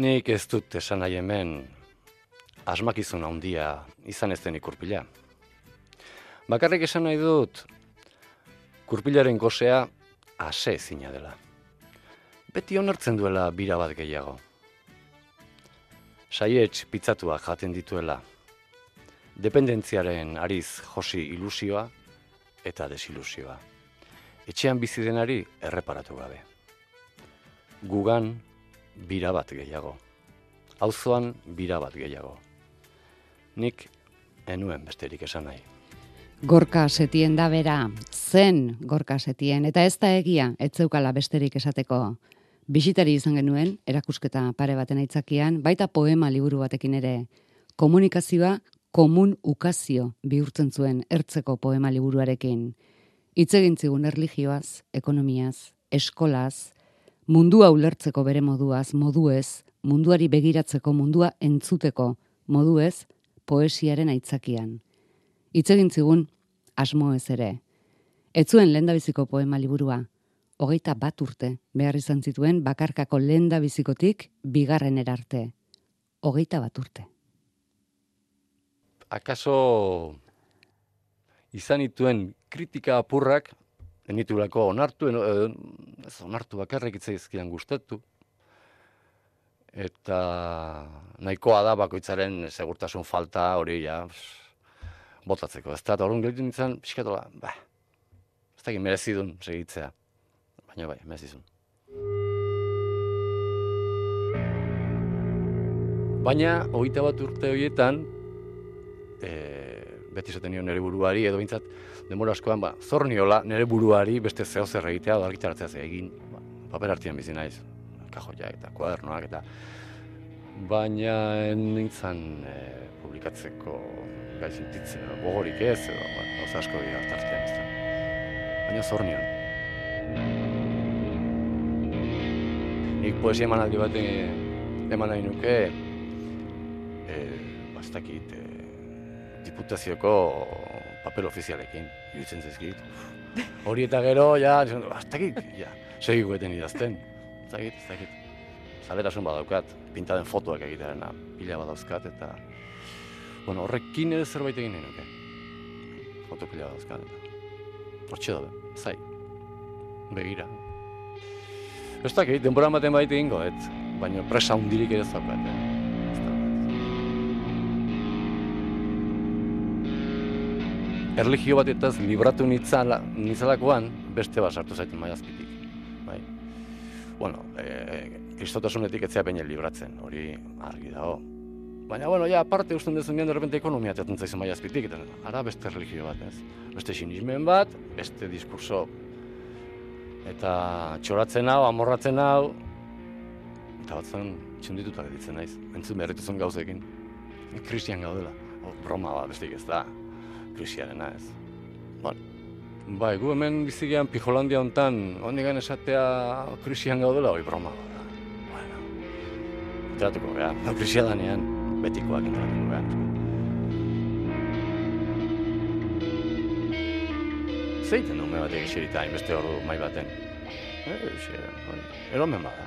Nik ez dut esan nahi hemen asmakizun handia izan ez den ikurpila. Bakarrik esan nahi dut kurpilaren gozea ase zina dela. Beti onartzen duela bira bat gehiago. Saietz pizzatua jaten dituela. Dependentziaren ariz josi ilusioa eta desilusioa. Etxean bizi denari erreparatu gabe. Gugan bira bat gehiago. Auzoan bira bat gehiago. Nik enuen besterik esan nahi. Gorka setien da bera, zen gorka setien, eta ez da egia, ez zeukala besterik esateko. Bisitari izan genuen, erakusketa pare baten aitzakian, baita poema liburu batekin ere. Komunikazioa komun ukazio bihurtzen zuen ertzeko poema liburuarekin. Hitz egin zigun erlijioaz, ekonomiaz, eskolaz, mundua ulertzeko bere moduaz, moduez, munduari begiratzeko mundua entzuteko moduez, poesiaren aitzakian. Hitz egin zigun asmo ez ere. Ez zuen lendabiziko poema liburua, hogeita bat urte behar izan zituen bakarkako lendabizikotik bigarren erarte. Hogeita bat urte. Akaso izan ituen kritika apurrak, enitulako onartu, ez onartu bakarrik itzaizkian gustatu, eta nahikoa da bakoitzaren segurtasun falta hori ja botatzeko. Ez da, eta horren gelitu nintzen, pixkatola, ba, ez da merezidun segitzea. Baina bai, merezizun. Baina, hogeita bat urte horietan, e, beti zaten nion nire buruari, edo bintzat, demora askoan, ba, zor niola nire buruari beste zeo zer egitea, edo argitaratzea egin, ba, paper hartian bizi naiz kajoia eta kuadernoak eta baina nintzen e, publikatzeko gai zintitzen, gogorik ez, edo, ba, oza asko dira tartean ez da. Baina zor nion. Nik poesia eman aldi bat eman nahi nuke, e, bastakit, e, diputazioko papel ofizialekin, iruditzen zezkit. Hori eta gero, ja, bastakit, ja, segiko eten idazten zagit, zagit. Zalerasun badaukat, pinta den fotoak egitearen pila badauzkat, eta... Bueno, horrekin ere zerbait egin nahi nuke. Foto pila badauzkat, eta... Hortxe dabe, zai. Begira. Ez dakit, denbora ematen baita egingo, et. Baina presa hundirik ere zaukat, eh? Erligio bat eta libratu nitzala, nitzalakoan, beste bat sartu zaiten maiazpitik bueno, e, kristotasunetik etzea baina libratzen, hori argi dago. Baina, bueno, ja, aparte usten dezun de repente ekonomia teatzen zaizu maia azpitik, eta ara beste religio bat, ez? Beste sinismen bat, beste diskurso, eta txoratzen hau, amorratzen hau, eta batzen txundituta ditzen naiz, entzun beharrituzun gauzekin. Kristian gaudela, o, broma bat, beste ez da, kristiarena ez. Bueno, Bai, gu hemen bizigean Pijolandia hontan, hondigan esatea krisian gaudela, hori broma da. Bueno, entratuko geha, no, krisia danean, betikoak entratuko geha. Zeiten du me batek eserita, inbeste hor mai baten. Eh, eromen bada.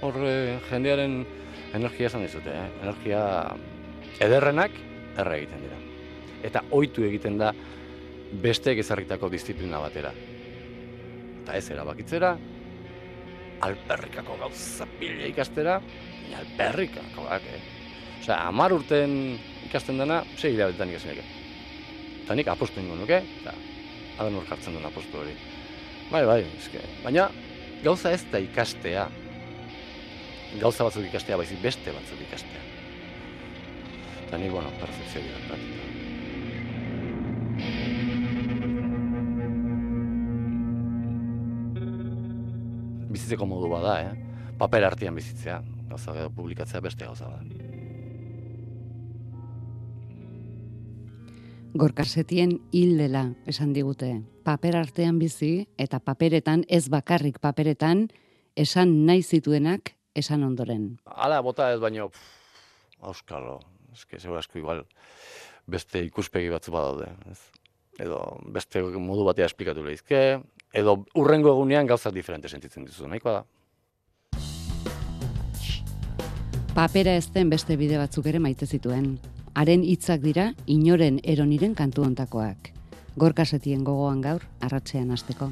Hor jendearen energia esan dizute, eh? energia ederrenak erre egiten dira. Eta ohitu egiten da besteek ezarritako disiplina batera. Eta ez erabakitzera, alperrikako gauza pila ikastera, ni alperrikako gak, eh? Osea, amar urten ikasten dena, sei idea betetan ikasen Eta nik apostu ingo nuke, eta adan hor jartzen duen apostu hori. Bai, bai, eske. Baina, gauza ez da ikastea. Gauza batzuk ikastea, baizik beste batzuk ikastea. Eta nik, bueno, perfekzio dira, bizitzeko modu bada, eh? Paper artean bizitzea, gauza edo publikatzea beste gauza bada. Gorkasetien hil dela esan digute. Paper artean bizi eta paperetan, ez bakarrik paperetan, esan nahi zituenak esan ondoren. Hala, bota ez baino, auskalo, eske, zego asko igual, beste ikuspegi batzu badaude, ez? Edo beste modu batea esplikatu lehizke, edo urrengo egunean gauzak diferente sentitzen dizu, nahikoa da. papera ezten beste bide batzuk ere maite zituen. Haren hitzak dira inoren eroniren kantu ontakoak. Gorkasetien gogoan gaur, arratzean hasteko.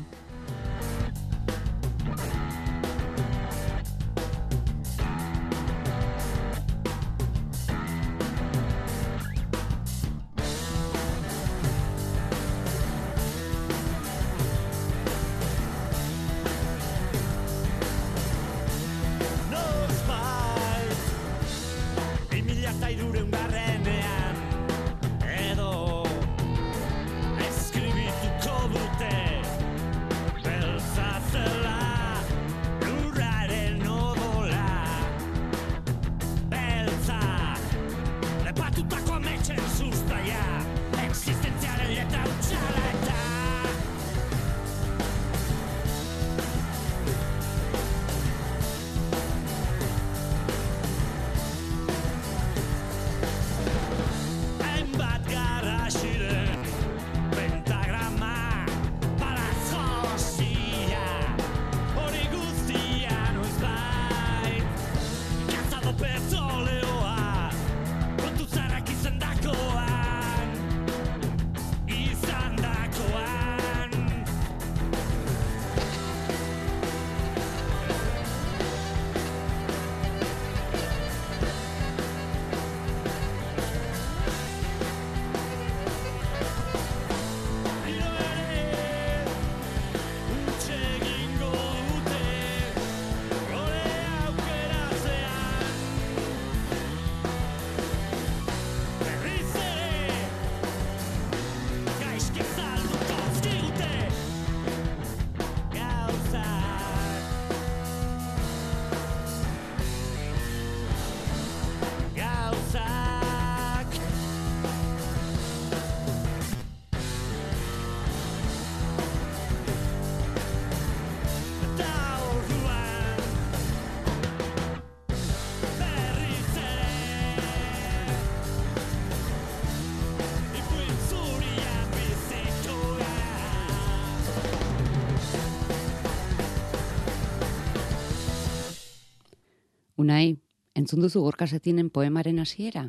Unai, entzun duzu gorkasetinen poemaren hasiera?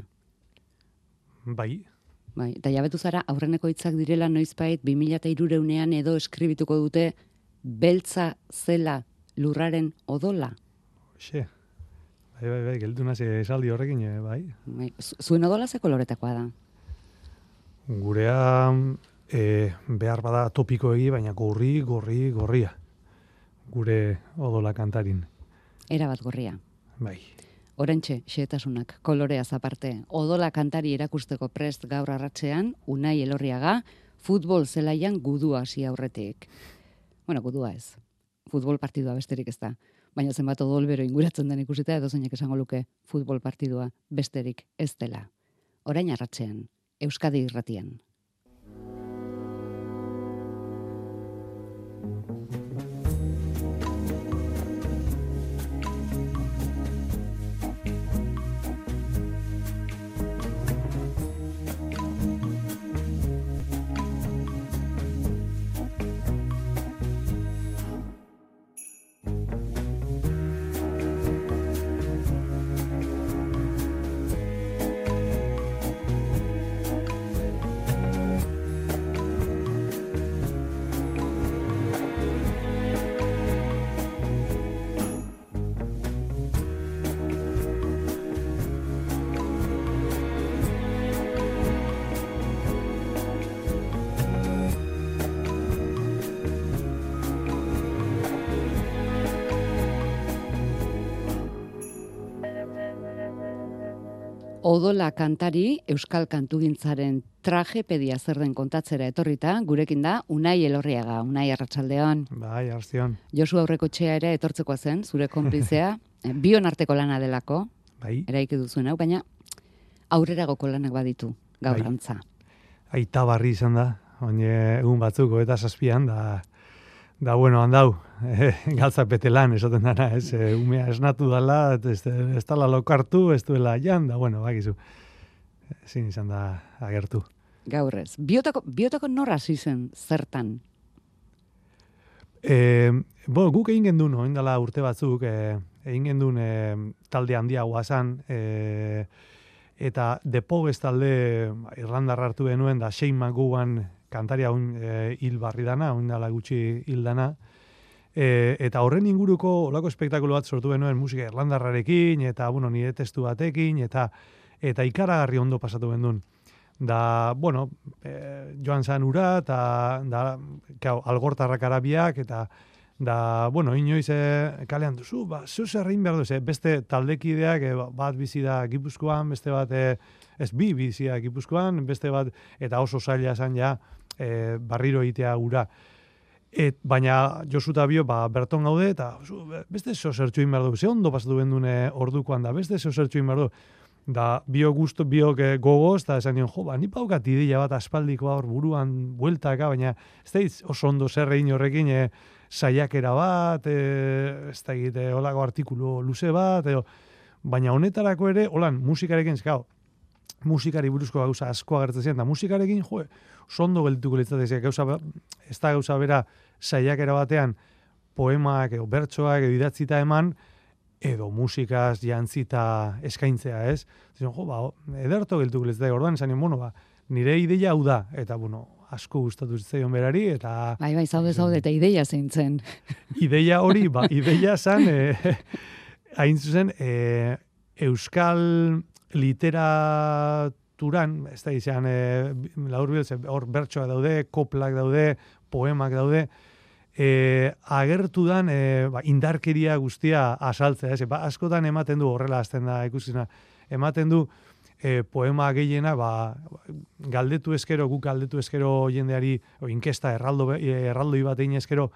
Bai. Bai, eta jabetu zara aurreneko hitzak direla noizbait 2003ean edo eskribituko dute beltza zela lurraren odola. Xe. Bai, bai, bai, geldu nazi esaldi horrekin, eh, bai. bai. Zuen odola ze koloretakoa da? Gurea e, behar bada topiko egi, baina gorri, gorri, gorria. Gure odola kantarin. Era bat gorria. Bai. Orentxe, xeetasunak, kolorea zaparte. Odola kantari erakusteko prest gaur arratzean, unai elorriaga, futbol zelaian gudua hasi aurretik. Bueno, gudua ez. Futbol partidua besterik ez da. Baina zenbat odol bero inguratzen den ikusita edo zeinek esango luke futbol partidua besterik ez dela. Orain arratzean, Euskadi irratian. Odola kantari Euskal Kantugintzaren tragepedia zer den kontatzera etorrita, gurekin da Unai Elorriaga, Unai Arratsaldeon. Bai, Arzion. Josu aurreko txea ere etortzeko zen, zure konplizea, bion arteko lana delako. Bai. Eraiki duzuen hau, baina aurreragoko lanak baditu gaur bai. antza. Aita barri izan da, egun batzuko eta zazpian, da Da bueno, handau, eh, galtzak bete lan, esaten dara, ez, eh, umea esnatu dala, ez, ez dala lokartu, ez duela jan, da bueno, bakizu, ezin izan da agertu. Gaurrez, biotako, biotako norra zizen zertan? E, bo, guk egin gendu no, indala urte batzuk, e, egin gendun e, talde handia guazan, e, eta depoguez talde Irlandar hartu genuen, da Shane McGowan kantaria un, e, hil barri dana, un dala gutxi hil dana, E, eta horren inguruko olako espektakulo bat sortu benuen musika irlandarrarekin, eta, bueno, nire testu batekin, eta eta ikaragarri ondo pasatu bendun. Da, bueno, e, joan zan ura, eta da, kau, algortarrak arabiak, eta da, bueno, inoiz e, kalean duzu, ba, zu zerrein behar duzu, beste taldekideak, e, bat bizi da gipuzkoan, beste bat, e, ez bi bizi da gipuzkoan, beste bat, eta oso zaila esan ja, e, barriro egitea ura. Et, baina Josu eta Bio, ba, berton gaude, eta beste zo zertxu inberdu, ze ondo pasatu bendune ordukoan da, beste zo zertxu inberdu. Da, bio gusto, bio gogoz, eta esan nion, jo, ba, ni paukat ideia bat aspaldiko hor buruan bueltaka, baina ez da oso ondo zerrein horrekin e, saiakera bat, e, ez da egite, holako artikulu luze bat, e, baina honetarako ere, holan, musikarekin, zikau, musikari buruzko gauza asko agertzen ziren, da musikarekin, jo, sondo geldituko litzatek, gauza, ez da gauza bera saiakera batean, poemak, edo bertsoak, edo idatzita eman, edo musikaz jantzita eskaintzea, ez? Zino, jo, ba, ederto geldituko litzatek, orduan esan bueno, ba, nire ideia hau da, eta, bueno, asko gustatu zitzaion berari, eta... Bai, bai, zaude, zaude, eta ideia zein zen. Ideia hori, ba, ideia zan, e, hain zuzen, e, Euskal literaturan, ez da izan, e, laur hor bertsoak daude, koplak daude, poemak daude, e, agertu dan e, ba, indarkeria guztia asaltzea, ez? Ba, askotan ematen du horrela azten da ikusina, ematen du e, poema gehiena, ba, galdetu eskero, guk galdetu eskero jendeari, o, inkesta erraldo, erraldoi bat egin eskero,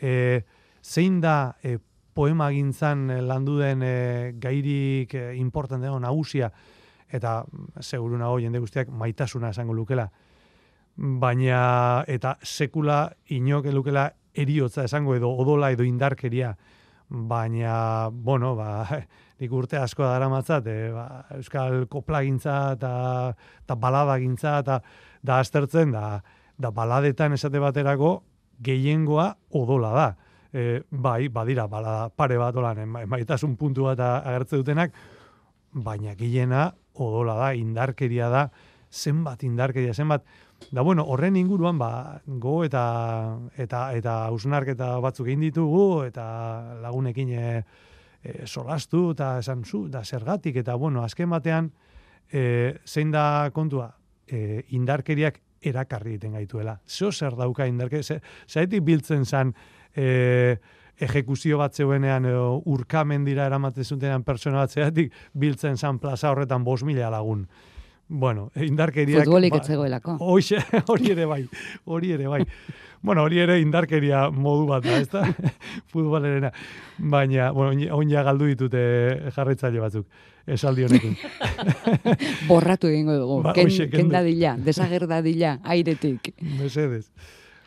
e, zein da e, poema gintzan eh, landu den e, gairik e, important dago nagusia eta mm, seguru nago jende guztiak maitasuna esango lukela. Baina eta sekula inok lukela eriotza esango edo odola edo indarkeria. Baina bueno ba nik urte asko dara matzat e, ba, euskal koplagintza eta ta baladagintza eta da aztertzen da da baladetan esate baterako gehiengoa odola da e, bai, badira, bala, pare bat olan, emaitasun puntu bat agertze dutenak, baina gilena odola da, indarkeria da, zenbat indarkeria, zenbat, da bueno, horren inguruan, ba, go eta eta eta usnarketa batzuk egin ditugu, eta lagunekin e, e, solastu, eta esan zu, da zergatik, eta bueno, azken batean, e, zein da kontua, e, indarkeriak erakarri egiten gaituela. Zeo zer dauka indarkeria, zaitik biltzen zan, e, ejekuzio bat zeuenean edo urkamen dira eramaten zutenean persona bat zeatik biltzen zan plaza horretan bos mila lagun. Bueno, indarkeriak... Futbolik ba, etzegoelako. Hoxe, hori ere bai, hori ere bai. Bueno, hori ere indarkeria modu bat da, ezta? Futbolerena. Baina, bueno, on ja galdu ditute jarraitzaile batzuk esaldi honekin. Borratu egingo dugu. Ba, ken, ken dadila, desagerdadila, airetik. Mesedez.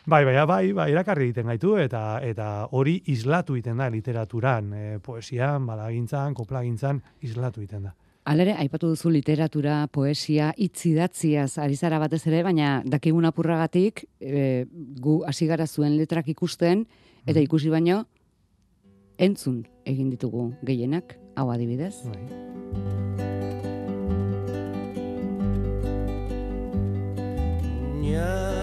Bai, bai, bai, bai, irakarri egiten gaitu eta eta hori islatu egiten da literaturan, e, poesian, balagintzan, koplagintzan islatu egiten da. Alere, aipatu duzu literatura, poesia, itzidatziaz ari zara batez ere, baina dakigun apurragatik, e, gu hasi gara zuen letrak ikusten, eta mm. ikusi baino, entzun egin ditugu gehienak, hau adibidez. Bai. bere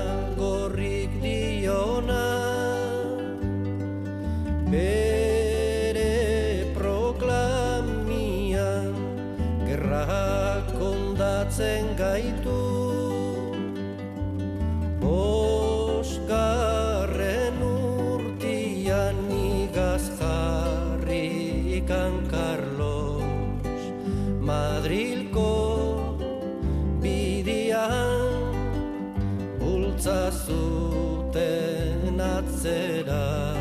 atzera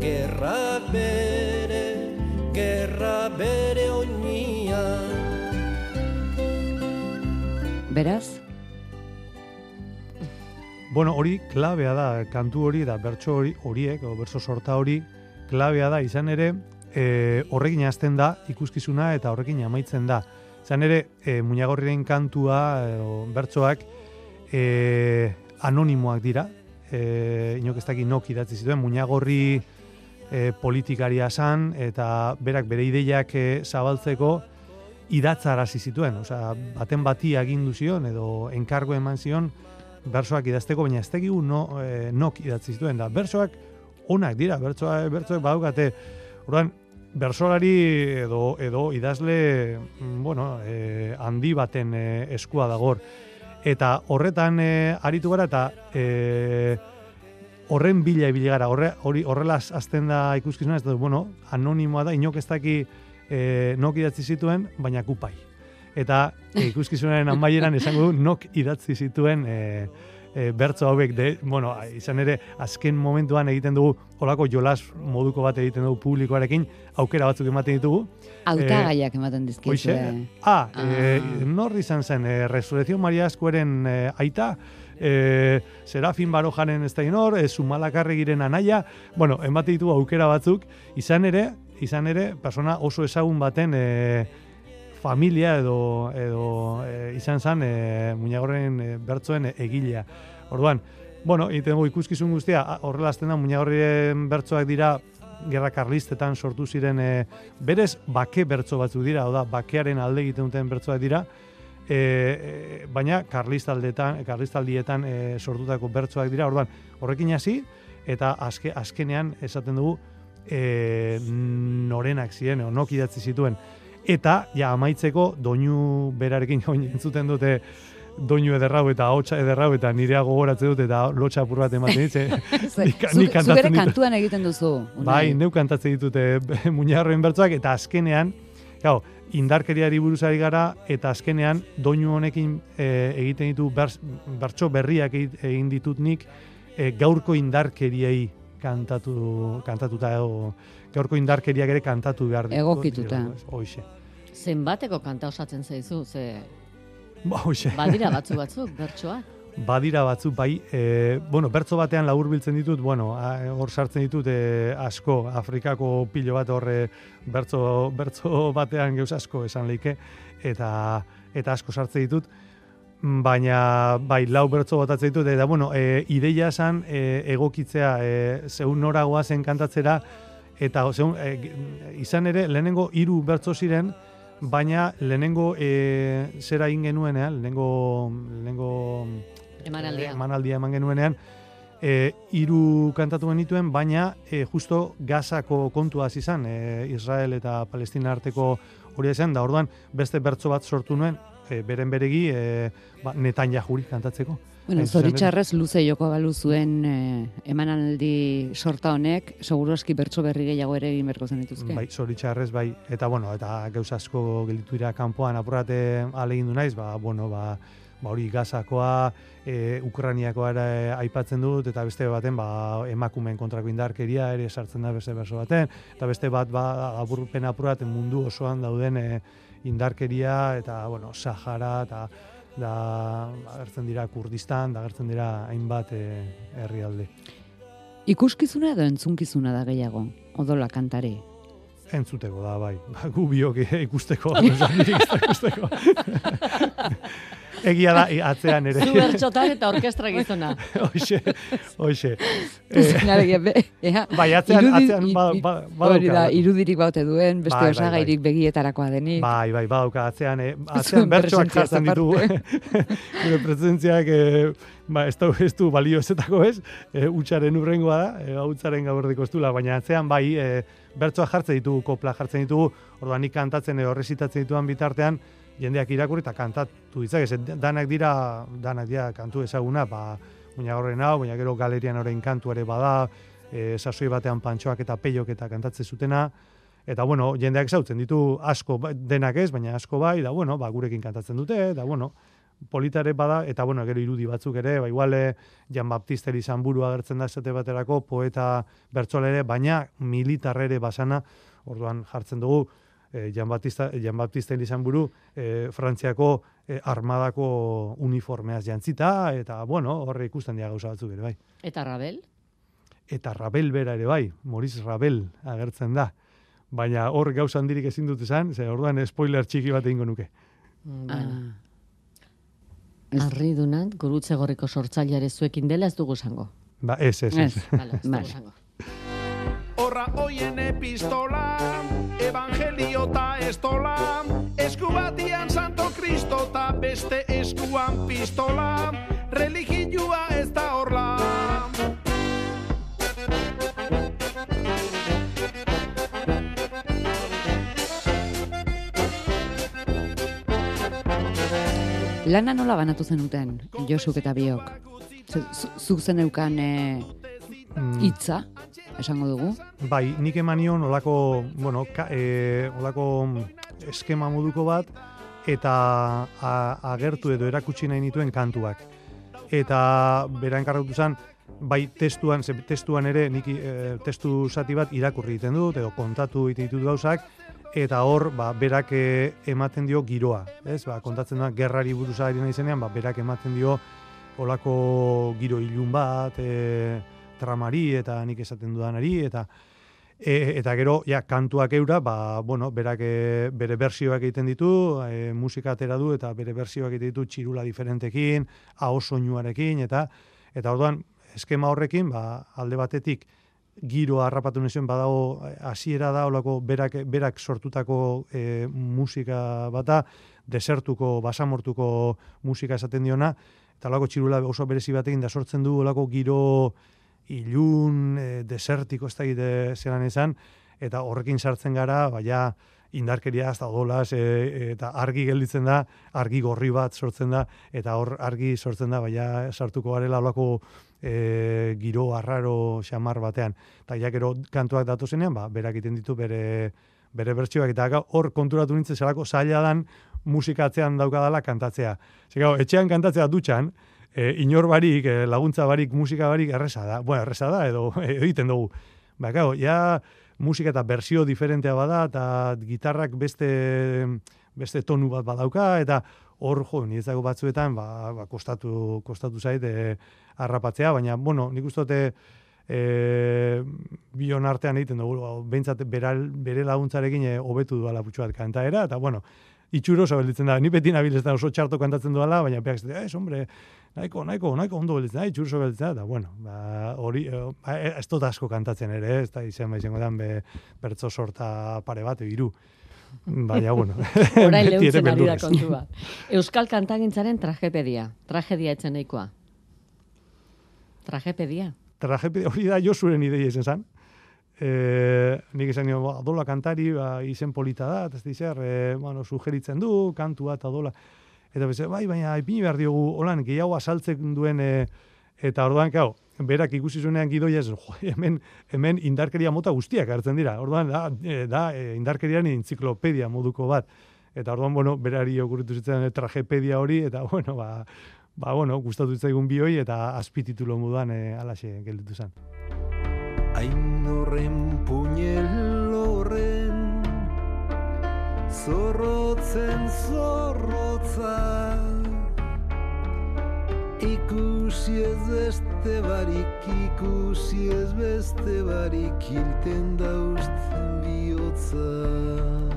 gerra bere, gerra bere oinia. Beraz? Bueno, hori klabea da, kantu hori da, bertso hori, horiek, o bertso sorta hori, klabea da, izan ere, e, horrekin azten da, ikuskizuna eta horrekin amaitzen da. Izan ere, e, muñagorriren kantua, e, bertsoak, e, anonimoak dira, e, inok ez dakit nok idatzi zituen, muñagorri e, politikaria zan, eta berak bere ideiak e, zabaltzeko idatzarazi zituen, osea, baten bati agindu zion, edo enkargo eman zion, bersoak idazteko, baina ez tegigu no, e, nok idatzi zituen, da bersoak onak dira, bertsoak, bertsoak badukate, orduan, bersolari edo, edo idazle, mm, bueno, e, handi baten e, eskua dagor. Eta horretan e, aritu gara, eta e, horren bila ibili gara, horre, hori horrela azten da ikuskizuna, ez da, bueno, anonimoa da, inok ez daki e, nok idatzi zituen, baina kupai. Eta e, ikuskizunaren amaieran esango du nok idatzi zituen e, e, bertso hauek de, bueno, izan ere azken momentuan egiten dugu olako jolas moduko bat egiten dugu publikoarekin aukera batzuk ematen ditugu. Hautagaiak ematen dizkizu. Hoxe, ah, e, nor izan zen, e, Resurrección Maria Eskueren e, aita, e, Serafin Barojaren ez da inor, e, Zumalakarregiren anaia, bueno, ematen ditugu aukera batzuk, izan ere, izan ere, persona oso ezagun baten e, familia edo, edo e, izan zen e, muñagorren e, bertzoen egilea. Orduan, bueno, egiten dugu ikuskizun guztia, horrela azten da muñagorren bertzoak dira gerra karlistetan sortu ziren e, berez bake bertzo batzuk dira, oda bakearen alde egiten duten bertzoak dira, e, e, baina karlistaldetan, karlistaldietan e, sortutako bertzoak dira, orduan horrekin hasi eta azke, azkenean esaten dugu e, norenak ziren, edo nok idatzi zituen. Eta, ja, amaitzeko, doinu berarekin oin entzuten dute doinu ederrau eta hotxa ederrau eta nirea gogoratzen dut eta lotxa apur bat ematen ditze. nik, Zuk, nik kantatzen kantuan egiten duzu. Unai. Bai, neu kantatzen ditute muñarroen bertsoak eta azkenean, gau, indarkeriari buruzari gara eta azkenean doinu honekin e, egiten ditu bers, bertso berriak egin ditut nik e, gaurko indarkeriei kantatu kantatuta edo gaurko indarkeriak ere kantatu behar ditu. Egokituta. Hoxe. Zenbateko kanta osatzen zaizu, ze Ba, badira batzu batzuk, bertsoak. badira batzuk bai, e, bueno, bertzo batean laburbiltzen ditut, bueno, hor sartzen ditut e, asko, Afrikako pilo bat horre bertzo, bertzo batean geuz asko esan leike, eta eta asko sartzen ditut, baina bai, lau bertzo botatzen ditut, eta bueno, e, ideia esan e, egokitzea, e, zeun nora goazen kantatzera, eta zeun, e, izan ere, lehenengo hiru bertzo ziren, baina lehenengo e, zera egin genuenean, lehenengo, lehenengo Emanaldia. emanaldia eman genuenean, e, hiru kantatu genituen, baina e, justo Gazako kontua hasi izan, e, Israel eta Palestina arteko hori izan, da orduan beste bertso bat sortu nuen, e, beren beregi, e, ba, Netanyahuri kantatzeko. Bueno, zoritxarrez luze joko balu zuen eh, emanaldi sorta honek, seguroski bertso berri gehiago ere egin berko zen dituzke. Bai, zoritxarrez, bai. Eta, bueno, eta gauz asko gelditu dira kanpoan apurate alegin du naiz, ba, bueno, ba, ba hori gazakoa, e, Ukraniakoa ere aipatzen dut, eta beste baten, ba, emakumeen kontrako indarkeria ere sartzen da beste berso baten, eta beste bat, ba, aburpen apurat mundu osoan dauden e, indarkeria, eta, bueno, Sahara, eta da agertzen dira Kurdistan, da agertzen dira hainbat e, herrialde. Ikuskizuna edo entzunkizuna da gehiago, odola kantari. Entzuteko da, bai. Ba, gu biok ikusteko, niri ez da ikusteko. Egia da, atzean ere. Zu bertxotan eta orkestra gizona. Hoxe, hoxe. Ea, bai, atzean, atzean, ba, ba, Hori da, badauka. irudirik baute duen, beste Bai, bai, osagairik begietarakoa denik. Bai, bai, badauka, atzean, eh, atzean presentziaz jartzen ditugu. Gure presentziak, eh, ba, ez du, ez du balio ezetako ez, eh, utxaren urrengoa da, eh, utzaren gaberdiko ez dula, baina atzean bai, eh, bertsoak jartzen ditugu, kopla jartzen ditugu, orduan nik kantatzen edo resitatzen dituan bitartean, jendeak irakurri eta kantatu ditzak, ez, danak dira, danak dira kantu ezaguna, ba, muina horren hau, baina gero galerian orain kantu ere bada, e, sasoi batean pantxoak eta peiok eta kantatzen zutena, eta bueno, jendeak zautzen ditu asko, ba- denak ez, baina asko bai, da bueno, ba, gurekin kantatzen dute, da bueno, politare bada, eta bueno, gero irudi batzuk ere, ba, igual eh, Jan Baptiste Elizamburu agertzen da esate baterako, poeta bertzole ere, baina militar ere basana, orduan jartzen dugu, eh, Jan Baptista, Jan Baptiste Elizamburu eh, Frantziako eh, armadako uniformeaz jantzita, eta bueno, horre ikusten dira gauza batzuk ere, bai. Eta Rabel? Eta Rabel bera ere bai, Maurice Rabel agertzen da. Baina hor gauza handirik ezin dut esan, ze orduan spoiler txiki bat egingo nuke. Mm. Ah. Ez- Arri dunat, gurutze gorriko sortzaileare zuekin dela ez dugu esango. Ba, ez, ez, ez. Ez. Ez dugu Vale. esango. dorra hoien epistola, evangelio ta estola, esku batian santo kristo ta beste eskuan pistola, religioa ez da horla. Lana nola banatu zenuten, Josuk eta biok? Zu- zu- Zuk zeneukan eh, Mm, hitza, esango dugu. Bai, nik emanion olako, bueno, ka, e, olako eskema moduko bat, eta a, agertu edo erakutsi nahi nituen kantuak. Eta bera enkargatu zen, bai testuan, ze testuan ere nik e, testu zati bat irakurri egiten dut, edo kontatu egiten ditut gauzak, eta hor, ba, berak e, ematen dio giroa, ez? Ba, kontatzen da, gerrari buruz ari nahi zenean, ba, berak ematen dio olako giro ilun bat, e, tramari eta nik esaten dudanari eta e, eta gero ja kantuak eura ba bueno berak e, bere bersioak egiten ditu e, musika atera du eta bere bersioak egiten ditu txirula diferentekin aho soinuarekin eta eta orduan eskema horrekin ba alde batetik giro harrapatu nezuen badago hasiera da olako berak berak sortutako e, musika bata desertuko basamortuko musika esaten diona eta olako txirula oso berezi batekin da sortzen du olako giro ilun, e, desertiko ez da egite zelan izan, eta horrekin sartzen gara, baina indarkeria ez da odolaz, e, eta argi gelditzen da, argi gorri bat sortzen da, eta hor argi sortzen da, baina sartuko garela olako e, giro arraro xamar batean. Eta ja gero kantuak datu zenean, ba, berak egiten ditu bere bere bertsioak eta hor konturatu nintzen zelako zaila dan musikatzean daukadala kantatzea. Zer, etxean kantatzea dutxan, e, inor barik, e, laguntza barik, musika barik erresa da. Bueno, erresa da, edo egiten dugu. Ba, gau, ja musika eta bersio diferentea bada, eta gitarrak beste, beste tonu bat badauka, eta hor, jo, niretzako batzuetan, ba, ba, kostatu, kostatu zait, e, harrapatzea, baina, bueno, nik uste dute, e, bion artean egiten dugu, behintzat beral, bere laguntzarekin e, hobetu duala putxu bat kantaera, eta bueno, itxuro oso gelditzen da, ni beti nabil ez da oso txarto kantatzen duala, baina beak ez, ez, hombre, nahiko, nahiko, nahiko ondo gelditzen da, itxuro oso gelditzen da, eta bueno, ba, hori, e, ba, e, ez dut asko kantatzen ere, ez da izan izango dan, be, bertzo sorta pare bat, hiru Baina, bueno, Orain beti ere leuntzen ari da kontua. Euskal kantagintzaren tragepedia. Tragedia etzen nahikoa. Tragepedia. tragepedia hori da Josuren ideia izan zen. E, nik esan nio, adola kantari, ba, izen polita da, ez da zer, e, bueno, sugeritzen du, kantua eta adola. Eta beze, bai, baina ipini behar diogu, holan, gehiago asaltzen duen, e, eta orduan, kau, berak ikusi zuenean gidoia, hemen, hemen indarkeria mota guztiak hartzen dira. Orduan, da, da indarkerian entziklopedia moduko bat. Eta orduan, bueno, berari okurritu zitzen tragepedia hori, eta, bueno, ba, ba, bueno, gustatu zitzaigun bioi, eta azpititulo moduan e, alaxe gelditu zen. Hain puñel horren Zorrotzen zorrotza Ikusi ez beste barik, ikusi ez beste barik Hilten dauzten bihotza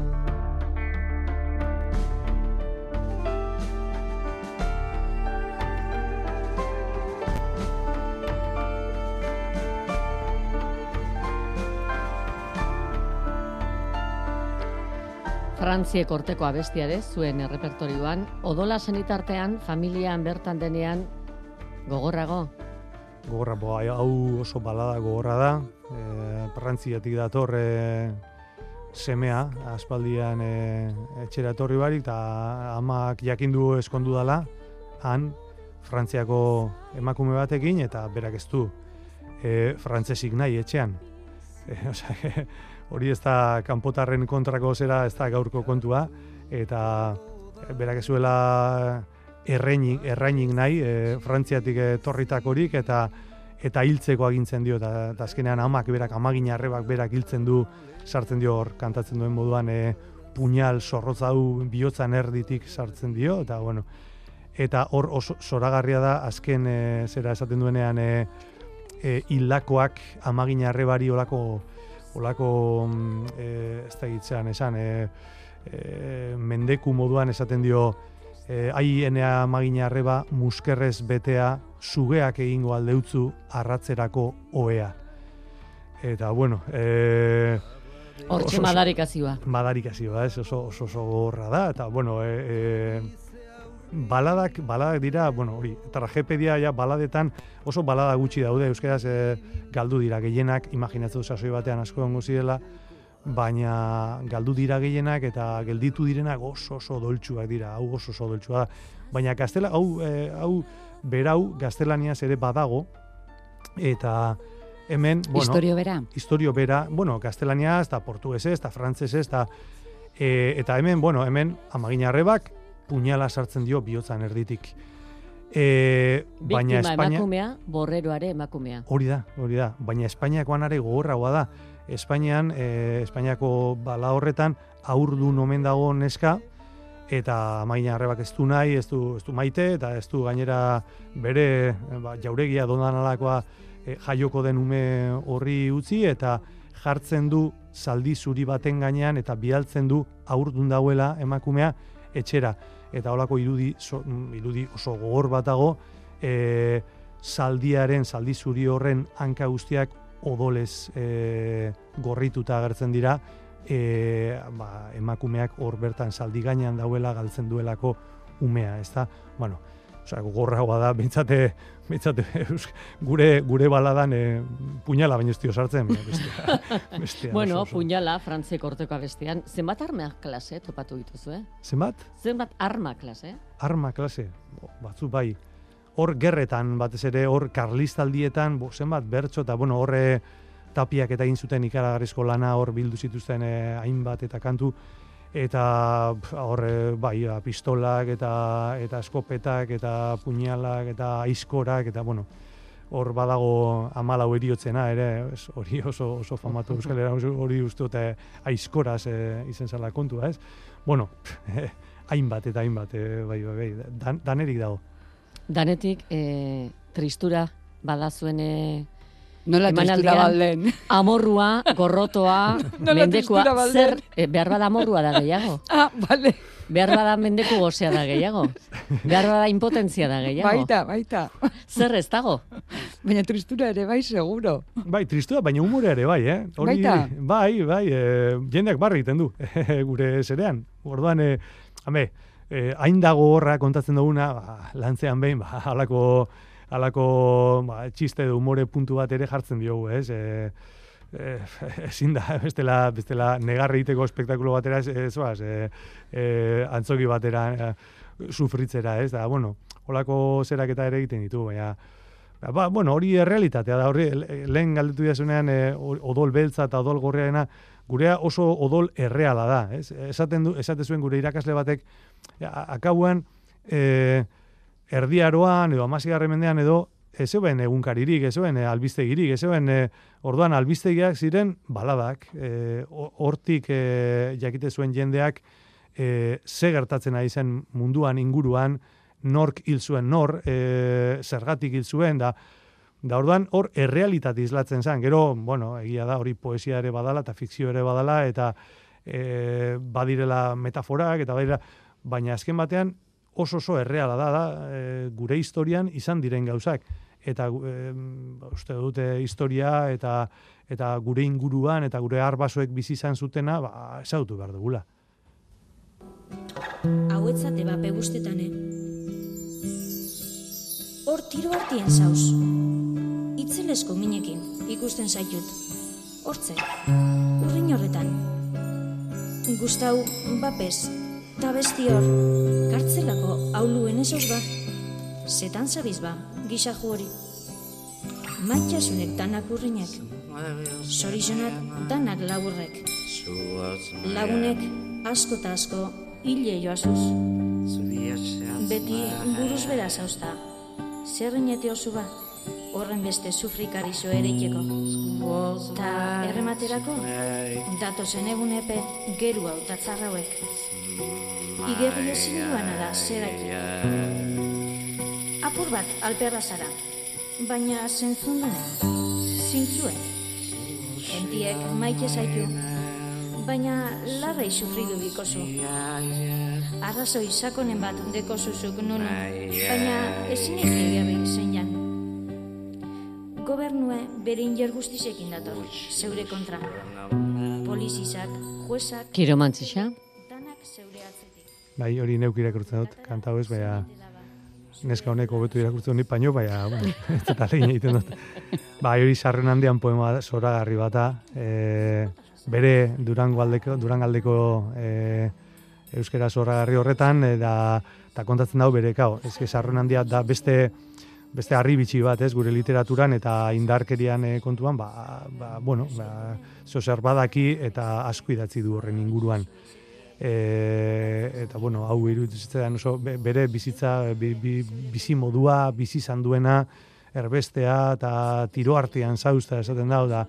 Frantziek orteko abestiare zuen errepertorioan, odola senitartean, familian bertan denean, gogorrago. Gogorra, bo, hau oso balada gogorra da, e, Frantziatik dator e, semea, aspaldian e, etxera etorri barik, eta amak jakindu eskondu dala, han, Frantziako emakume batekin, eta berak ez du e, frantzesik nahi etxean. E, osea, hori ez da kanpotarren kontrako zera, ez da gaurko kontua, eta berak ez zuela erreinik, errainik nahi, e, Frantziatik etorritakorik, eta eta hiltzeko agintzen dio, eta, eta azkenean amak berak, amagin arrebak berak hiltzen du, sartzen dio hor, kantatzen duen moduan, e, puñal zorrotza du bihotzan erditik sartzen dio, eta bueno, eta hor oso zoragarria da, azken e, zera esaten duenean, e, e, hildakoak amagin arrebari olako, olako mm, e, ez da gitzean esan, e, e, mendeku moduan esaten dio, e, ai enea magina arreba muskerrez betea sugeak egingo aldeutzu arratzerako oea. Eta, bueno, e, Hortxe madarikazioa. madarikazioa, ez, oso, oso, oso gogorra da, eta, bueno, e, e, baladak, baladak dira, bueno, hori, tragepedia ja baladetan oso balada gutxi daude, euskaraz e, galdu dira gehienak, imaginatzen du sasoi batean asko egongo zirela, baina galdu dira gehienak eta gelditu direnak oso oso doltsuak dira, hau oso oso doltsua da. Baina gaztela, hau, e, hau berau gaztelaniaz ere badago, eta hemen, bueno, Historio bera. historio bera, bueno, gaztelaniaz, eta portugesez, eta frantzesez, eta e, eta hemen, bueno, hemen amagina arrebak puñala sartzen dio bihotzan erditik. E, baina Espainia, emakumea, borreroare emakumea. hori da, hori da, baina Espainiakoan are gogorragoa da. Espainian, e, Espainiako bala horretan, aurdun omen dago neska, eta amagina arrebak ez du nahi, ez du, ez du maite, eta ez du gainera bere ba, jauregia dondanalakoa e, jaioko den ume horri utzi, eta jartzen du zaldi zuri baten gainean, eta bidaltzen du aurdun dauela emakumea etxera. Eta holako irudi, so, mm, irudi oso gogor bat dago, e, zaldiaren, zaldi zuri horren hanka guztiak odolez e, gorrituta agertzen dira, e, ba, emakumeak hor bertan zaldi gainean dauela galtzen duelako umea, ezta? Bueno, osea, gogorragoa da, bintzate, bintzate eus- gure, gure baladan e, puñala baino ez dio sartzen, baina bestea, bestea Bueno, oso, oso. puñala, frantze korteko bestean. Zenbat arma klase topatu dituzu, eh? Zenbat? Zenbat arma klase? arma klase, bo, batzu bai, hor gerretan, batez ere, hor karlistaldietan, bo, zenbat bertso, eta bueno, horre tapiak eta egin zuten ikaragarrizko lana, hor bildu zituzten eh, hainbat eta kantu, eta horre, bai, a, pistolak, eta, eta eskopetak, eta puñalak, eta aizkorak, eta bueno, hor badago amalau eriotzena ere, ez, hori oso, oso famatu euskal hori uste dute aizkoraz e, izen zela kontua, ez? Bueno, hainbat eta hainbat, e, bai, bai, bai, dan, danerik dago. Danetik, e, tristura badazuen Nola Emanaldian. tristura balden. amorrua, gorrotoa, Nola mendekua, tristura zer, e, behar bada amorrua da gehiago. Ah, bale. Behar bada mendeku gozea da gehiago. Behar bada impotentzia da gehiago. Baita, baita. Zer ez dago? Baina tristura ere bai, seguro. Bai, tristua, baina umore ere bai, eh? Baita? Bai, bai, e, jendeak barri egiten du, gure zerean. Orduan, e, hame, e, hain dago horra kontatzen duguna, ba, lantzean behin, ba, halako, halako ba, txiste edo umore puntu bat ere jartzen diogu, ez? E, e, ezin da, bestela, bestela negarri egiteko espektakulo batera, ez, ez baz, e, e, antzoki batera e, sufritzera, ez? Da, bueno, holako zerak eta ere egiten ditu, baina, Ba, bueno, hori errealitatea da, hori le- lehen galdetu diazunean e, odol beltza eta odol gorriarena, gurea oso odol erreala da, ez? Esaten du, esate zuen gure irakasle batek, a- akabuan, e, erdiaroan edo amazigarren mendean edo, ez zeuen egunkaririk, ez zeuen eh, albistegirik, ez zeuen e, orduan albistegiak ziren baladak, e, ho- hortik e, jakite zuen jendeak e, ze gertatzen ari zen munduan, inguruan, nork hil zuen nor, e, zergatik hil zuen, da, da orduan hor errealitate islatzen zen. Gero, bueno, egia da hori poesia ere badala eta fikzio ere badala eta e, badirela metaforak eta badira, baina azken batean oso oso erreala da, da e, gure historian izan diren gauzak eta e, uste dute historia eta eta gure inguruan eta gure arbasoek bizi izan zutena, ba, ezautu behar dugula. Hauetzate bape guztetan, eh? Hor tiro hartien zauz. Itzelesko minekin, ikusten zaitut. Hortze, urrin horretan. Gustau, bapez, ta besti hor, kartzelako auluen ezoz ba. Zetan zabiz ba, gixaju hori. Maitxasunek danak urrinek. Sorizonak danak laburrek. Lagunek asko eta asko hile joazuz. Beti buruz bera zauzta. Zerrinete oso ba, horren beste sufrikarizo ere itxeko. Ta errematerako, datozen egun epe geru hau ta tzarrauek. Igerri ezin da zeraik. Apur bat alperra zara, baina zentzundune, zintzuen. Entiek maite zaitu, baina larrei sufridu bikozu. Arrazoi sakonen bat deko zuzuk nunu, baina ezin ikigerri zein jan. Gobernue bere inger guztisekin dator, zeure kontra. Polizizak, juezak, zeure atzetik. Bai, hori neuk irakurtzen dut, kanta ez, baina neska honek hobetu irakurtzen dut baino, baina, bueno, ez dut alegin egiten dut. Bai, hori sarren handian poema zoragarri bata, e, bere Durango aldeko, Durangaldeko e, euskera zoragarri horretan, eta eta kontatzen dago bere, kao, ez que sarren handia da beste beste harri bitxi bat, ez, gure literaturan eta indarkerian e, kontuan, ba, ba, bueno, ba, zozer badaki eta asko idatzi du horren inguruan. E, eta bueno, hau iruditzen oso be- bere bizitza bi, bi, bizi modua, bizi izan duena, erbestea eta tiro artean zauzta esaten da, da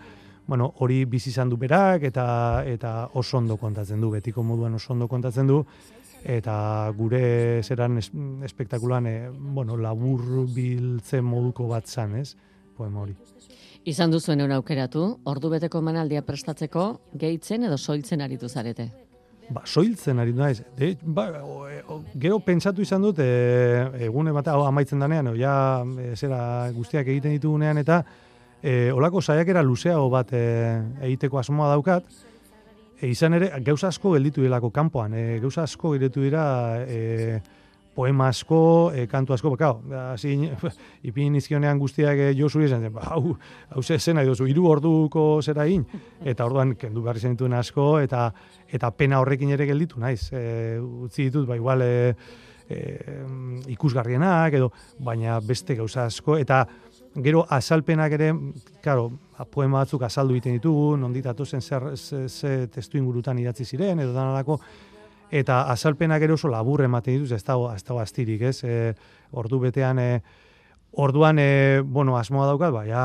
bueno, hori bizi izan du berak eta eta oso ondo kontatzen du, betiko moduan oso ondo kontatzen du eta gure zeran es, espektakulan e, bueno, labur biltzen moduko bat zan, ez? Poema hori. izan duzuen eun aukeratu, ordu beteko manaldia prestatzeko, gehitzen edo soiltzen aritu zarete. Ba, soiltzen ari naiz. De, ba, o, e, o, gero pentsatu izan dut, e, egune bat hau amaitzen danean, o, ja, e, zera guztiak egiten ditugunean, eta e, olako saiakera luzeago bat e, egiteko asmoa daukat, e, izan ere, gauza asko gelditu dilako kanpoan, e, gauza asko gelditu dira e, poema asko, e, kantu asko, bakao, hasi ipin nizkionean guztiak e, Josu izan zen, ba, hau, hau ze zen nahi duzu, hiru orduko zera egin, eta orduan kendu behar izan dituen asko, eta eta pena horrekin ere gelditu naiz. E, utzi ditut, ba, igual, e, e, ikusgarrienak, edo, baina beste gauza asko, eta gero azalpenak ere, claro, poema batzuk azaldu egiten ditugu, nondit atozen zer, ze, ze testu ingurutan idatzi ziren, edo danalako, eta azalpenak ere oso labur ematen dituz, ez dago, ez dago astirik, ez? E, ordu betean, e, orduan, e, bueno, asmoa daukat, ba, ja,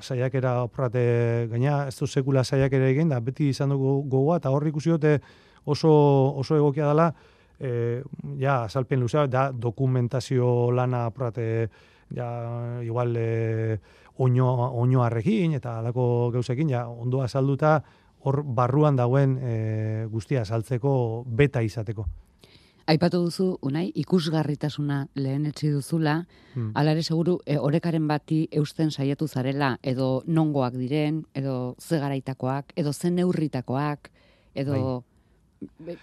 saiakera oprate, gaina, ez du sekula saiakera egin, da, beti izan dugu gogoa, eta hor ikusi dute oso, oso egokia dela, e, ja, azalpen luzea, da, dokumentazio lana oprate, ja, igual, e, oino, oinoarrekin, eta alako gauzekin, ja, ondo azalduta, hor barruan dagoen e, guztia azaltzeko beta izateko. Aipatu duzu, unai, ikusgarritasuna lehen etzi duzula, Hmm. alare seguru, e, orekaren bati eusten saiatu zarela, edo nongoak diren, edo ze garaitakoak, edo ze neurritakoak, edo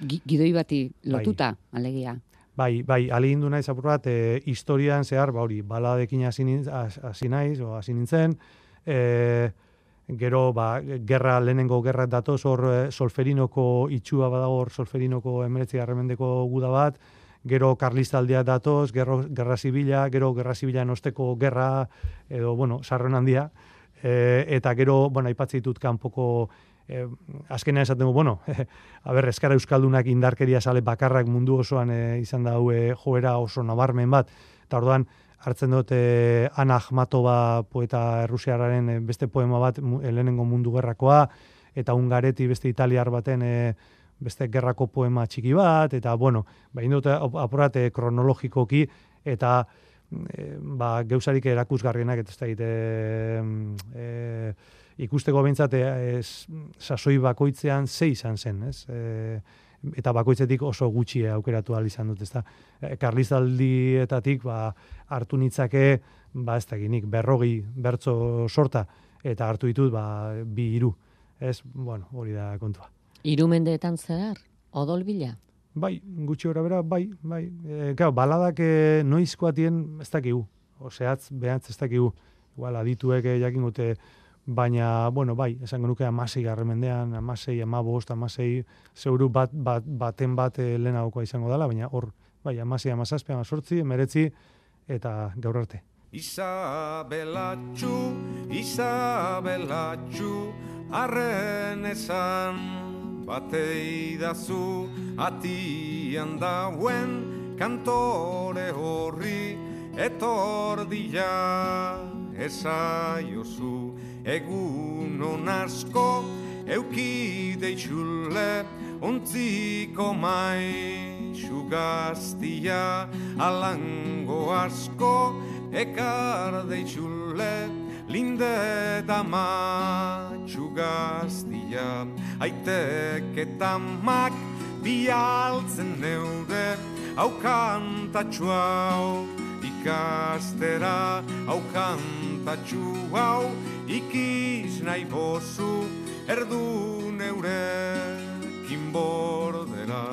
gi- gidoi bati lotuta, alegia. Bai, bai, alindu naiz apur bat, e, historian zehar, ba hori, baladekin hasi naiz, o hasi nintzen, e, gero, ba, gerra, lehenengo gerra datoz, hor e, solferinoko itxua badago, hor solferinoko emeretzi garremendeko guda bat, gero karlistaldia datoz, gero, gerra zibila, gero gerra zibila osteko gerra, edo, bueno, sarren handia, e, eta gero, bueno, aipatzi ditut kanpoko eh, azkenean esaten du, bueno, a ber, eskara euskaldunak indarkeria sale bakarrak mundu osoan eh, izan da haue joera oso nabarmen bat. Eta orduan hartzen dut eh, Ana Akhmatova poeta errusiarraren eh, beste poema bat eh, lehenengo mundu gerrakoa eta Ungareti beste italiar baten eh, beste gerrako poema txiki bat eta bueno, bain dut ap- apurat eh, kronologikoki eta e, ba, geusarik erakusgarrienak eta ez da egite e, ikusteko behintzat e, ez, sasoi bakoitzean ze izan zen, ez? E, eta bakoitzetik oso gutxi aukeratu ahal izan dut, ezta. E, Karlizaldietatik ba, hartu nitzake, ba ez dakinik, berrogi bertso sorta, eta hartu ditut ba, bi hiru. Ez, bueno, hori da kontua. Hiru mendeetan zehar, odol bila. Bai, gutxi gora bera, bai, bai. E, claro, baladak e, noizkoatien ez dakigu. Oseatz, behatz ez dakigu. Igual, adituek e, jakin dute, baina, bueno, bai, esango nuke amasei garremendean, amasei, amabost, amasei, zeuru bat, bat, baten bat e, lehenagokoa izango dela, baina hor, bai, amasei, amazazpi, amazortzi, emeretzi, eta gaur arte. Isabelatxu, Isabelatxu, arren esan batei dazu atian dauen kantore horri etordila esaiozu egun asko eukide itxule ontziko mai xugaztia alango asko ekar deitxule linde dama txugaztia aitek eta mak bialtzen neure hau kantatxu hau ikastera hau kantatxu hau ikiz nahi bozu erdu neurekin bordera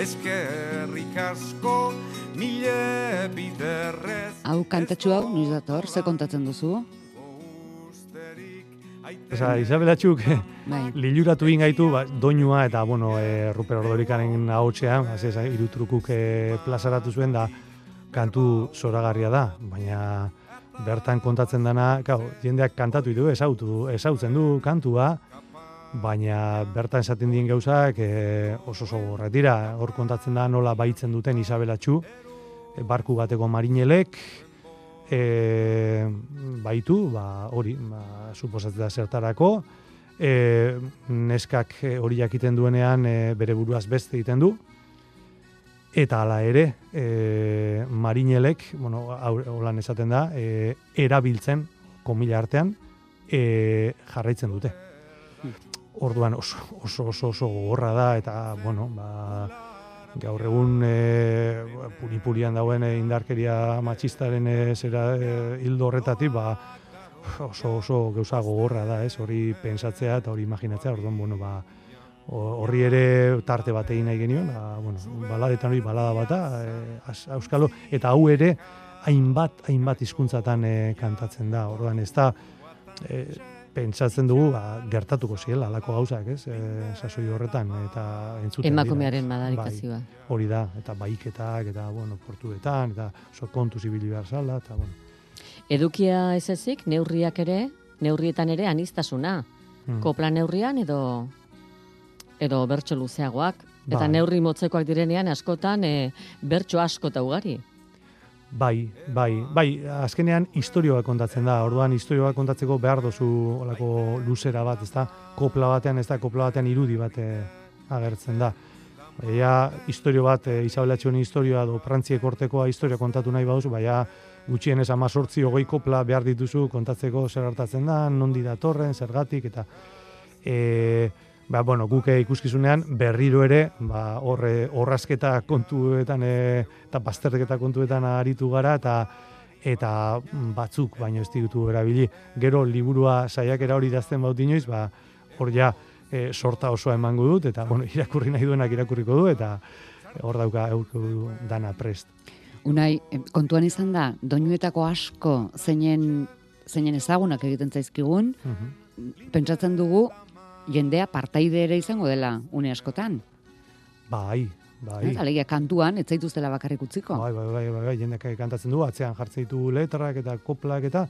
eskerrik asko mile biderrez Hau kantatxu hau, nuiz dator, ze kontatzen duzu? Osa, Isabel Atxuk, Bai. liluratu ingaitu, ba, doinua eta, bueno, e, Ruper Ordorikaren ahotxean, ba, zez, irutrukuk e, plazaratu zuen da, kantu zoragarria da, baina bertan kontatzen dana, kau, jendeak kantatu du, ezautu, ezautzen du kantua, baina bertan esaten dien gauzak e, oso oso dira, hor kontatzen da nola baitzen duten Isabel Atxu, e, barku bateko marinelek, e, baitu, ba, hori, ba, suposatzen da zertarako, e, neskak hori jakiten duenean e, bere buruaz beste egiten du, eta hala ere, e, marinelek, bueno, holan esaten da, e, erabiltzen, komila artean, e, jarraitzen dute. Orduan oso oso oso, oso gogorra da eta bueno, ba, gaur egun e, puri-purian dauen e, indarkeria matxistaren e, zera e, hildo horretatik, ba, oso oso gauza gogorra da, ez? Hori pensatzea eta hori imaginatzea, orduan, bueno, ba, horri ere tarte bat egin nahi genion, ba, bueno, baladetan hori balada bata, e, az- euskalo, eta hau ere hainbat, hainbat hizkuntzatan e, kantatzen da, orduan ez da, e, pentsatzen dugu ba, gertatuko ziela alako gauzak, ez? E, sasoi horretan eta entzuten Emakumearen madarikazioa. Bai, hori da, eta baiketak, eta, bueno, portuetan, eta oso kontuz ibili behar zala, eta, bueno. Edukia ez ezik, neurriak ere, neurrietan ere anistasuna. mm. Kopla neurrian edo edo bertso luzeagoak. Eta Bai. neurri motzekoak direnean askotan e, bertso asko eta ugari. Bai, bai, bai, azkenean historioa kontatzen da, orduan historioa kontatzeko behar dozu olako luzera bat, ez da, kopla batean, ez da, kopla batean irudi bat eh, agertzen da. Baina historio bat, e, Isabel Atxonen historioa, do Prantziek ortekoa historia kontatu nahi baduzu, baina gutxienez amazortzi hogei kopla behar dituzu kontatzeko zer hartatzen da, nondi datorren, zergatik, eta e, ba, bueno, guk eh, ikuskizunean berriro ere, ba, horre, horrazketa kontuetan e, eta bazterketa kontuetan aritu gara, eta eta batzuk baino ez ditutu erabili. Gero liburua saiakera hori idazten baut inoiz, ba, hor ja e, sorta osoa emango dut, eta bueno, irakurri nahi duenak irakurriko du, eta hor dauka eurko dana prest. Unai, kontuan izan da, doinuetako asko zeinen, zeinen ezagunak egiten zaizkigun, Mhm. pentsatzen dugu jendea partaide ere izango dela une askotan. Bai, bai. Alegia kantuan, ez zaituztela bakarrik utziko. Bai, bai, bai, bai, bai, jendeak kantatzen du, atzean jartzen ditu letrak eta koplak eta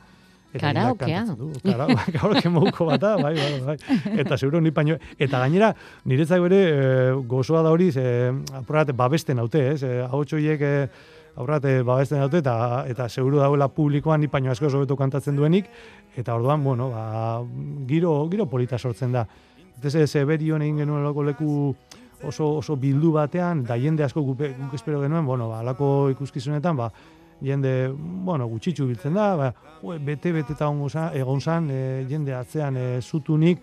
eta Karaokea. Karaoke, moduko bat da, bai, bai, bai. Eta seguro ni paño eta gainera niretzako ere e, gozoa da hori, e, apurat babesten haute, ez? E, Ahotx horiek e, aurrat e, babesten haute eta eta seguro dauela publikoan ni paño asko hobeto kantatzen duenik eta orduan, bueno, ba, giro giro polita sortzen da. Ez ez Eberion egin genuen loko leku oso oso bildu batean, da jende asko guk, guk espero genuen, bueno, ba, alako ikuskizunetan, ba, jende, bueno, gutxitxu biltzen da, ba, ue, bete bete eta egon zan, e, jende atzean e, zutunik,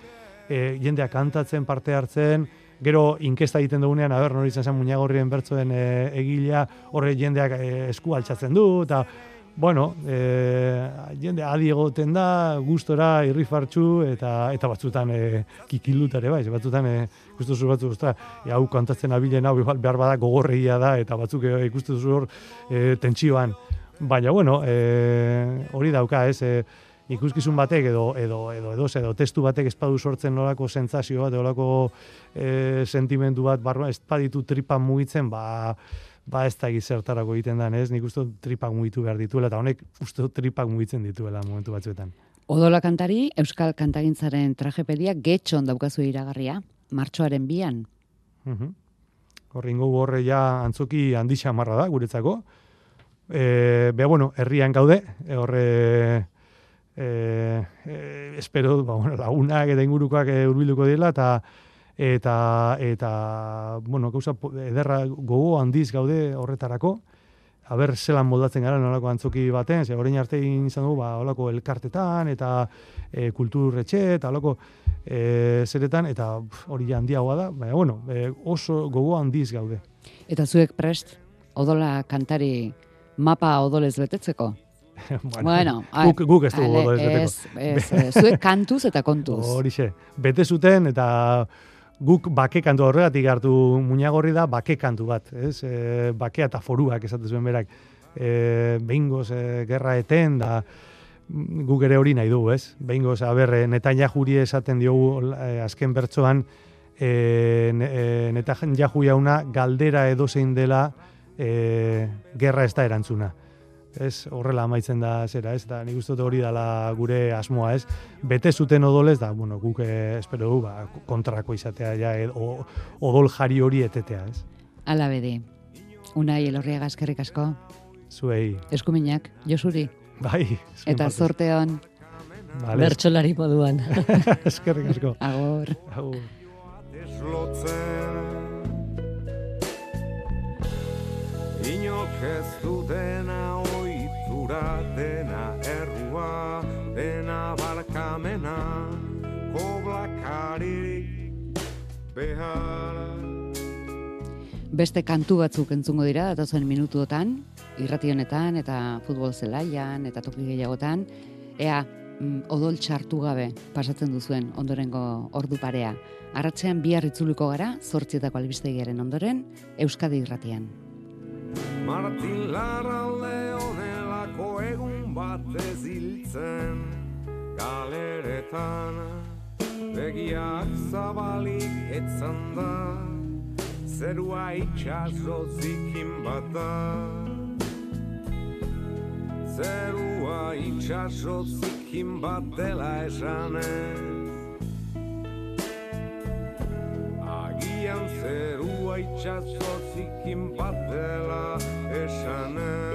e, jendeak kantatzen, parte hartzen, gero inkesta egiten dugunean, aber, nori izan zen muñagorrien bertzoen e, egilea, horre jendeak e, esku altxatzen du, eta, bueno, e, jende adi egoten da, gustora, irrifartxu, eta eta batzutan e, kikildutare bai, batzutan e, ikustu batzu, ostra, e, hau kantatzen abilen hau behar bada gogorregia da, eta batzuk e, ikustu zu hor e, tentsioan. Baina, bueno, e, hori dauka, ez, e, ikuskizun batek edo edo edo edo edo testu batek espadu sortzen nolako sentsazio bat, nolako e, sentimendu bat barruan ez baditu tripa mugitzen, ba ba ez da zertarako egiten dan, ez? Nik uste tripak mugitu behar dituela eta honek uste tripak mugitzen dituela momentu batzuetan. Odola kantari, Euskal Kantagintzaren tragepedia getxon daukazu iragarria, martxoaren bian. Mhm. Horringo horre ja antzoki handi xamarra da guretzako. E, be, bueno, herrian gaude, e, horre e, e, espero ba, bueno, lagunak eta ingurukoak e, hurbilduko dela eta eta eta bueno, gauza ederra gogo handiz gaude horretarako. Aber zelan moldatzen gara nolako antzoki baten, ze orain arte izan dugu ba holako elkartetan eta e, kulturretxe eta holako e, zeretan eta hori handiagoa da, baina bueno, e, oso gogo handiz gaude. Eta zuek prest, odola kantari mapa odolez betetzeko. Bueno, a- guk, guk ez dugu odolez beteko. Ez, ez, ez, zuek kantuz eta kontuz. Horixe, bete zuten eta guk bake kantu horregatik hartu muñagorri da bake kantu bat, ez? E, bakea eta foruak esaten zuen berak. E, behingoz e, gerra eten da guk ere hori nahi dugu, ez? Behingoz, aber, e, Netanyahu-ri esaten diogu e, azken bertsoan e, e, Netanyahu jauna galdera edozein dela e, gerra ez da erantzuna ez horrela amaitzen da zera, ez? Da nik uste hori dala gure asmoa, ez? Bete zuten odolez da, bueno, guk eh, espero du, ba, kontrako izatea ja, ed, o, odol jari hori etetea, ez? Ala bedi. Unai elorriaga eskerrik asko, zuei, eskuminak, josuri, bai eta zorte hon, Vale, Bertsolari moduan. eskerrik asko. Agor. Agur. Inok ez du oitura, dena errua, dena barkamena, koblakarik behar. Beste kantu batzuk entzungo dira, datozen minutuotan, irrati honetan eta futbol zelaian eta toki gehiagotan, ea mm, odol txartu gabe pasatzen duzuen ondorengo ordu parea. Arratzean bihar itzuliko gara, zortzietako albistegiaren ondoren, Euskadi irratian. Martin Larralde batez hiltzen Galeretan. Begiak zabalik etzan da Zerua itxaso zikin bat Zerua itxaso zikin bat dela esanez. Agian zerua itxaso zikin bat dela esanez